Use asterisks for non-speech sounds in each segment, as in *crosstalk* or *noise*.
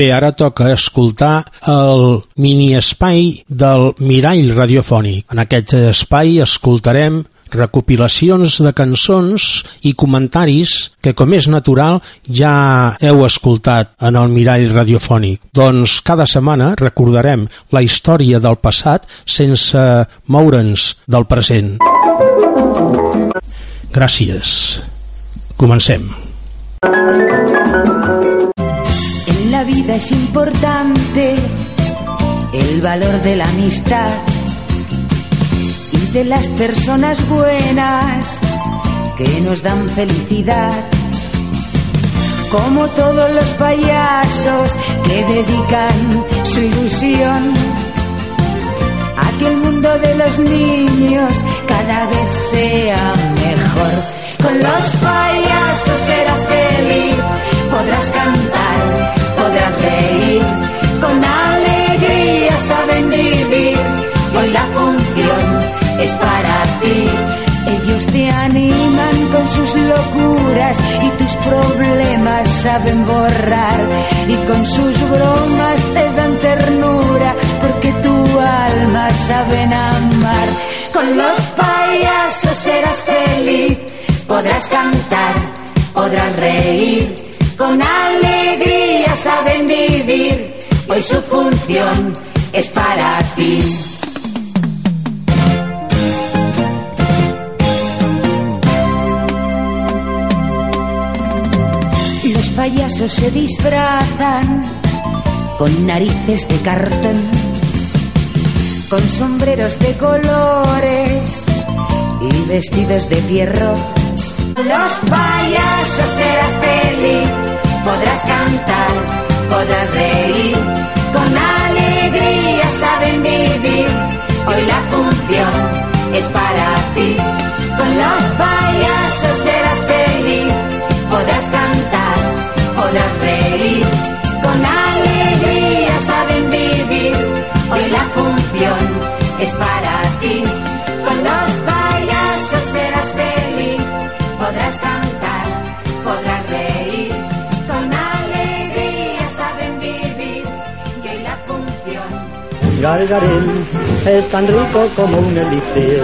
Bé, ara toca escoltar el mini espai del Mirall Radiofònic. En aquest espai escoltarem recopilacions de cançons i comentaris que, com és natural, ja heu escoltat en el Mirall Radiofònic. Doncs cada setmana recordarem la història del passat sense moure'ns del present. Gràcies. Comencem. En la vida es importante el valor de la amistad y de las personas buenas que nos dan felicidad. Como todos los payasos que dedican su ilusión de los niños cada vez sea mejor. Con los payasos serás feliz, podrás cantar, podrás reír, con alegría saben vivir. Hoy la función es para ti. Ellos te animan con sus locuras y tus problemas saben borrar. Y con sus bromas Con los payasos serás feliz, podrás cantar, podrás reír. Con alegría saben vivir. Hoy su función es para ti. Los payasos se disfrazan con narices de cartón, con sombreros de colores y vestidos de fierro. Los payasos serás feliz, podrás cantar, podrás reír, con alegría saben vivir. Hoy la función es para ti. Con los payasos serás feliz, podrás cantar, podrás reír, Gargarín es tan rico como un elixir.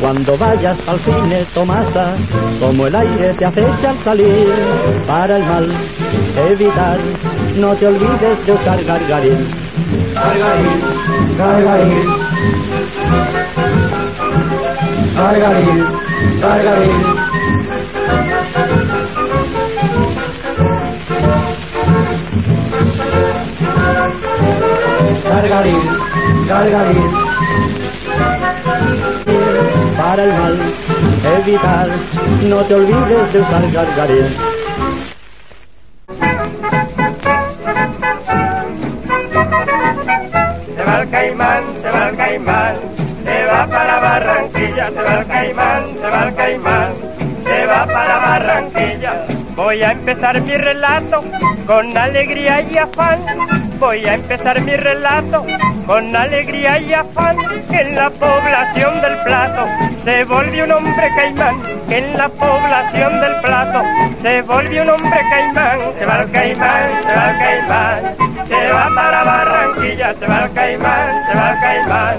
Cuando vayas al cine, Tomasa, como el aire te acecha al salir. Para el mal, evitar, no te olvides de usar Gargarín. Gargarín, Gargarín. Gargarín, Gargarín. Gargarín, Gargarín. Para el mal, evitar, no te olvides de usar Gargarín. se va el caimán, se va el caimán, se va para Barranquilla, se va el caimán, se va el caimán, se va para Barranquilla. Voy a empezar mi relato con alegría y afán. Voy a empezar mi relato con alegría y afán. En la población del plato se volvió un hombre caimán. En la población del plato se volvió un hombre caimán. Se va el caimán, se va el caimán. Se va para Barranquilla, se va el caimán, se va el caimán.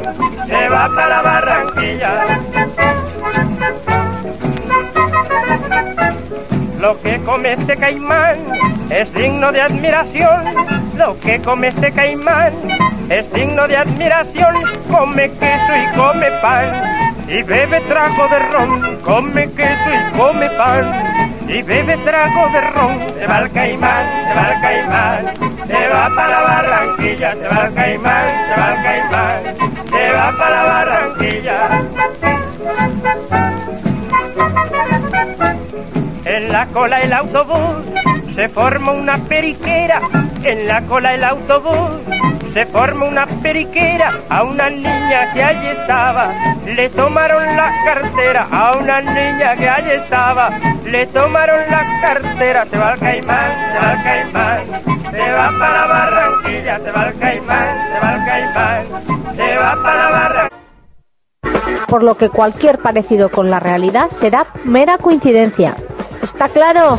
Se va para Barranquilla. Lo que come este caimán es digno de admiración. Lo que come este caimán es digno de admiración. Come queso y come pan. Y bebe trago de ron. Come queso y come pan. Y bebe trago de ron. Se va el caimán, se va el caimán. Se va para Barranquilla, se va el caimán, se va el caimán. Se va para Barranquilla. En la cola del autobús se forma una periquera, en la cola del autobús se forma una periquera, a una niña que allí estaba, le tomaron la cartera, a una niña que allí estaba, le tomaron la cartera, se va al caimán, se va al caimán, se va para Barranquilla, se va al caimán, se va al caimán, se va para Barranquilla. por lo que cualquier parecido con la realidad será mera coincidencia. ¿Está claro?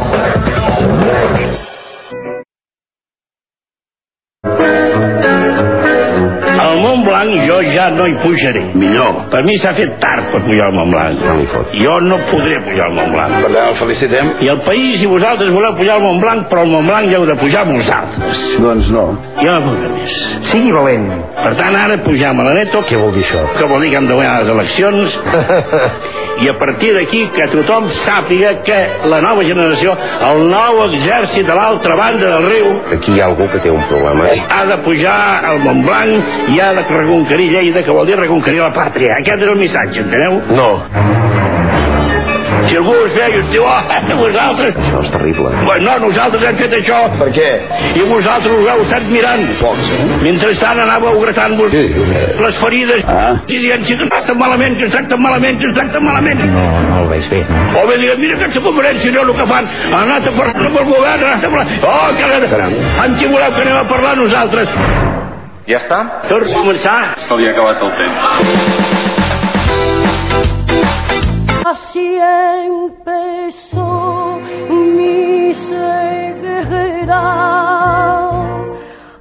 Al Mont Blanc jo ja no hi pujaré. Millor. Per mi s'ha fet tard per pujar al Mont Blanc. No jo no podré pujar al Mont Blanc. Per tant, el felicitem. I el país, si vosaltres voleu pujar al Mont Blanc, però al Mont Blanc ja heu de pujar vosaltres. Doncs no. Jo no puc més. Sigui valent. Per tant, ara pujar a Malaneto, Què vol dir això? que vol dir que hem de guanyar les eleccions, *laughs* i a partir d'aquí que tothom sàpiga que la nova generació, el nou exèrcit de l'altra banda del riu, Aquí hi ha algú que té un problema. ha de pujar al Mont Blanc i ha de reconquerir Lleida, que vol dir reconquerir la pàtria. Aquest és el missatge, enteneu? No, Si algú us veia i us diu, oh, vosaltres... això és terrible. Bueno, no, nosaltres hem fet això. Per què? I vosaltres us heu estat mirant. Pocs, eh? Mentrestant anàveu gratant-vos Sí, les ferides Ah. i dient si ens tracten malament, que ens tracten malament, que ens tracten malament. No, no el veig bé. O bé dient, mira aquesta conferència, no el que fan. Han anat a parlar amb el govern, han anat a parlar... Oh, que... Caram. Amb qui voleu que anem a parlar nosaltres? Ja està? Torna a començar. Se li ha acabat el temps. Así empezó mi ceguera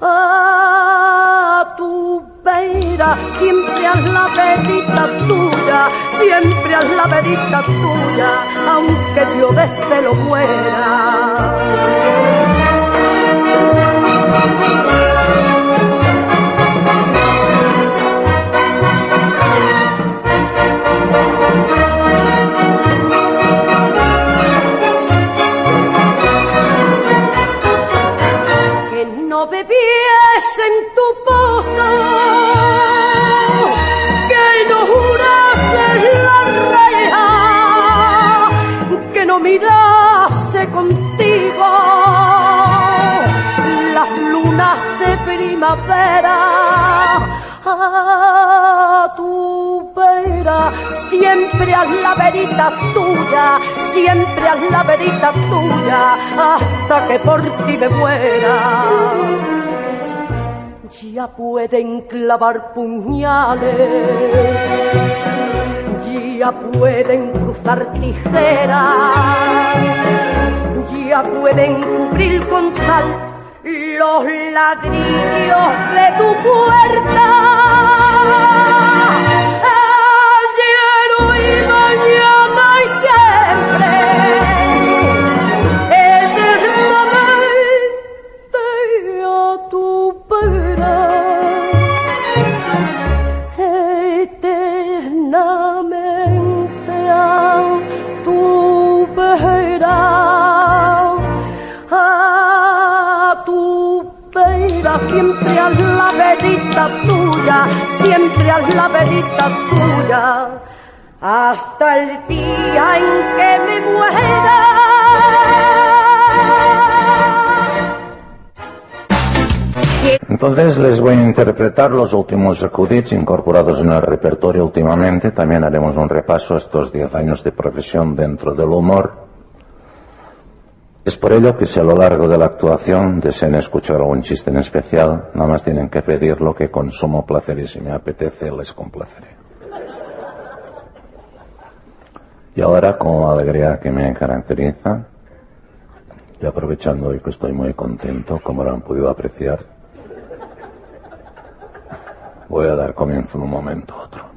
a tu vera, siempre haz la verita tuya, siempre haz la verita tuya, aunque yo desde lo muera. A tu vera, siempre haz la verita tuya, siempre haz la verita tuya, hasta que por ti me muera. Ya pueden clavar puñales, ya pueden cruzar tijeras, ya pueden cubrir con sal los ladrillos de tu puerta. Siempre haz la verita tuya, siempre haz la verita tuya, hasta el día en que me muera. Entonces les voy a interpretar los últimos acudits incorporados en el repertorio últimamente. También haremos un repaso a estos 10 años de profesión dentro del humor. Es por ello que si a lo largo de la actuación desean escuchar algún chiste en especial, nada más tienen que pedirlo que con sumo placer y si me apetece les complaceré. Y ahora, con la alegría que me caracteriza, y aprovechando hoy que estoy muy contento, como lo han podido apreciar, voy a dar comienzo en un momento a otro.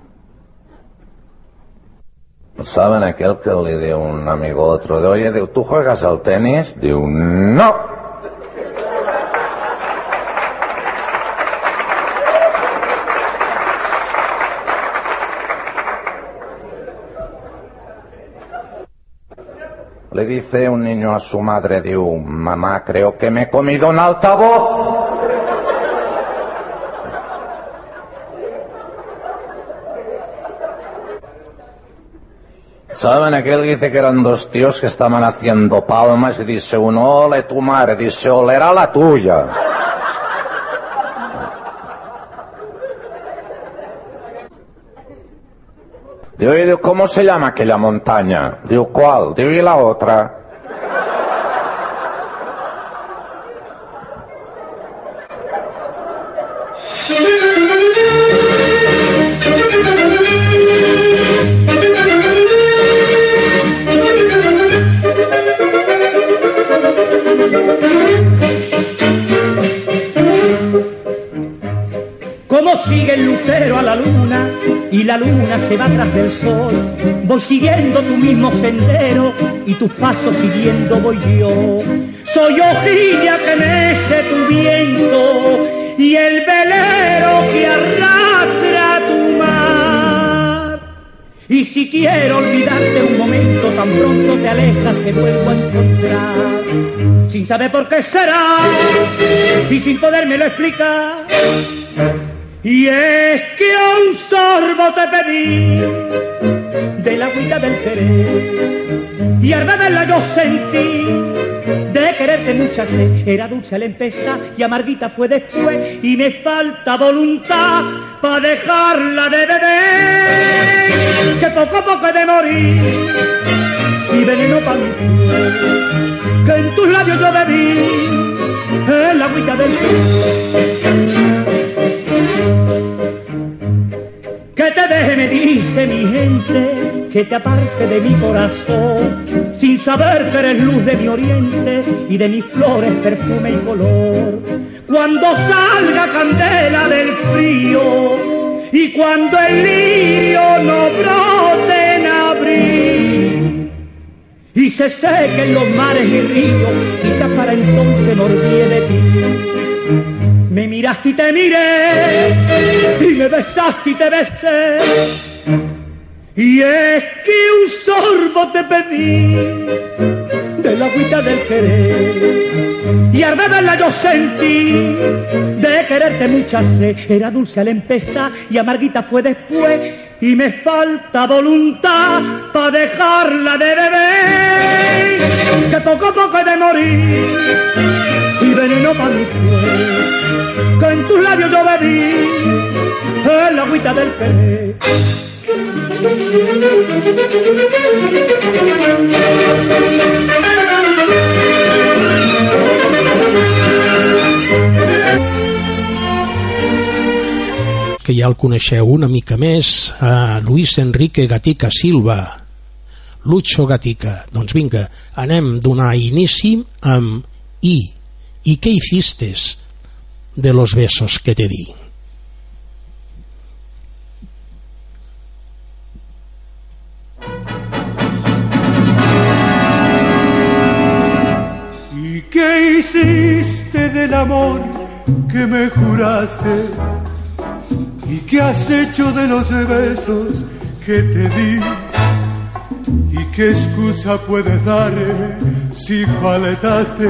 ¿Saben aquel que le dio un amigo a otro de, oye, diu, ¿tú juegas al tenis? Diu, no. Le dice un niño a su madre, diu, mamá, creo que me he comido un altavoz. ¿Saben? Aquel dice que eran dos tíos que estaban haciendo palmas y dice uno, ole tu madre, dice, olera la tuya. Digo, ¿cómo se llama aquella montaña? Digo, ¿cuál? Digo, y la otra. Como sigue el lucero a la luna y la luna se va tras del sol, voy siguiendo tu mismo sendero y tus pasos siguiendo voy yo. Soy hojilla que mece tu viento y el velero que arrastra. Y si quiero olvidarte un momento, tan pronto te alejas que vuelvo a encontrar. Sin saber por qué será y sin podérmelo explicar. Y es que a un sorbo te pedí de la agüita del querer y al beberla yo sentí de quererte mucha sed era dulce al empezar y amarguita fue después y me falta voluntad para dejarla de beber que poco a poco he de morir si veneno para mí que en tus labios yo bebí el agüita del que te deje, me dice mi gente, que te aparte de mi corazón, sin saber que eres luz de mi oriente y de mis flores perfume y color. Cuando salga candela del frío y cuando el lirio no se sequen los mares y ríos, quizás para entonces me olvide de ti. Me miraste y te miré, y me besaste y te besé. Y es que un sorbo te pedí de la agüita del querer. Y al beberla yo sentí de quererte mucha sed. Era dulce al empezar y amarguita fue después. Y me falta voluntad para dejarla de beber. Que poco a poco he de morir. Si veneno para mi fue, que en tus labios yo bebí el agüita del querer. Que ja el coneixeu una mica més, a Luis Enrique Gatica Silva, Lucho Gatica. Doncs vinga, anem a donar inici amb I. I què hiciste de los besos que te di? ¿Y qué hiciste del amor que me juraste? ¿Y qué has hecho de los besos que te di? ¿Y qué excusa puedes darme si faltaste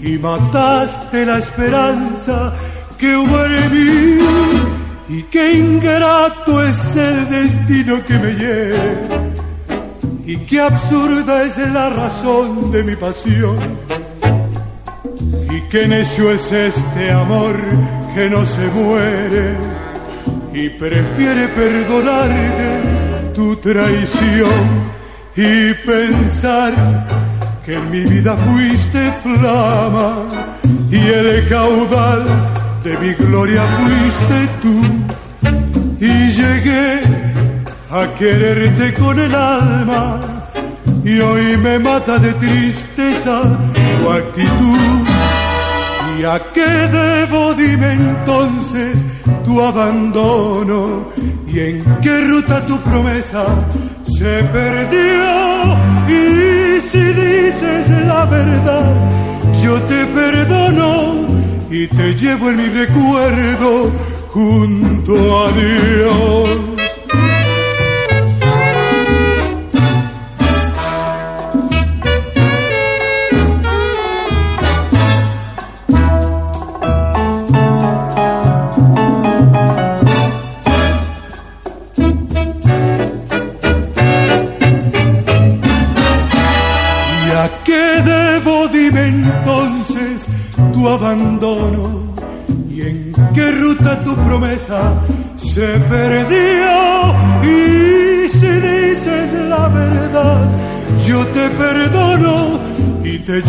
y mataste la esperanza que hubo en mí? ¿Y qué ingrato es el destino que me lleva? ¿Y qué absurda es la razón de mi pasión? ¿Y qué necio es este amor que no se muere y prefiere perdonarte tu traición y pensar que en mi vida fuiste flama y el caudal de mi gloria fuiste tú y llegué a quererte con el alma y hoy me mata de tristeza tu actitud. ¿Y a qué debo, dime entonces, tu abandono? ¿Y en qué ruta tu promesa se perdió? Y si dices la verdad, yo te perdono y te llevo en mi recuerdo junto a Dios.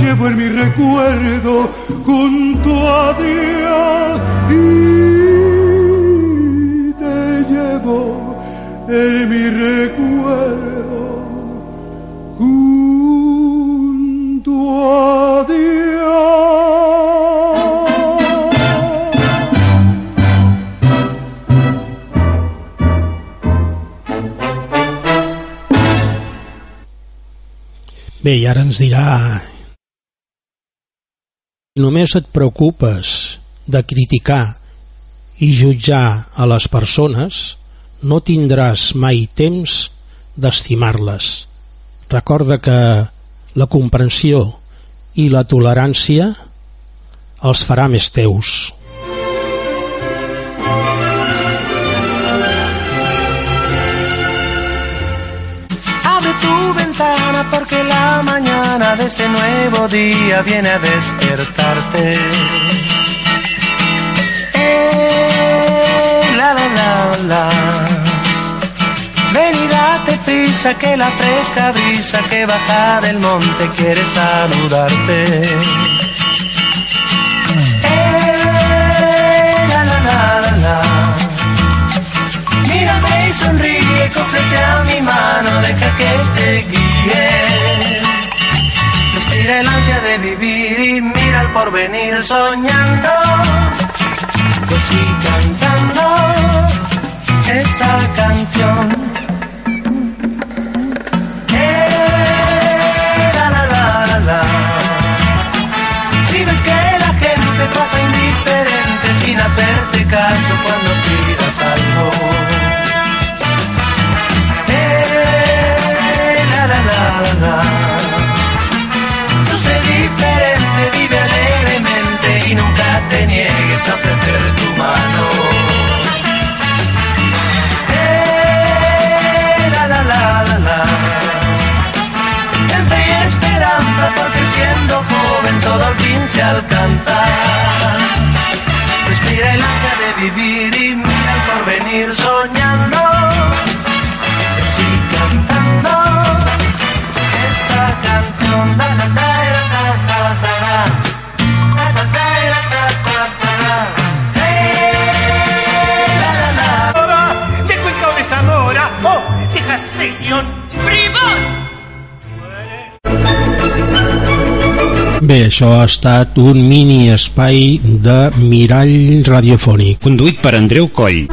Llevo en mi recuerdo junto a Dios. Y te llevo en mi recuerdo junto a Dios. Bé, i ara ens dirà... Només et preocupes de criticar i jutjar a les persones, no tindràs mai temps d'estimar-les. Recorda que la comprensió i la tolerància els farà més teus. De este nuevo día viene a despertarte. Eh, la la la la. Ven y date prisa que la fresca brisa que baja del monte quiere saludarte. Eh, la la la la la. Mírame y sonríe, cógete a mi mano, deja que te guíe. El ansia de vivir y mira el porvenir soñando, pues sí cantando esta canción. Eh. Si ves que la gente pasa indiferente sin hacerte caso cuando pidas algo. Alcanza. Respira el ansia de vivir y mira el porvenir soñando. Sí, cantando esta canción. Bé, això ha estat un mini espai de mirall radiofònic. Conduït per Andreu Coll.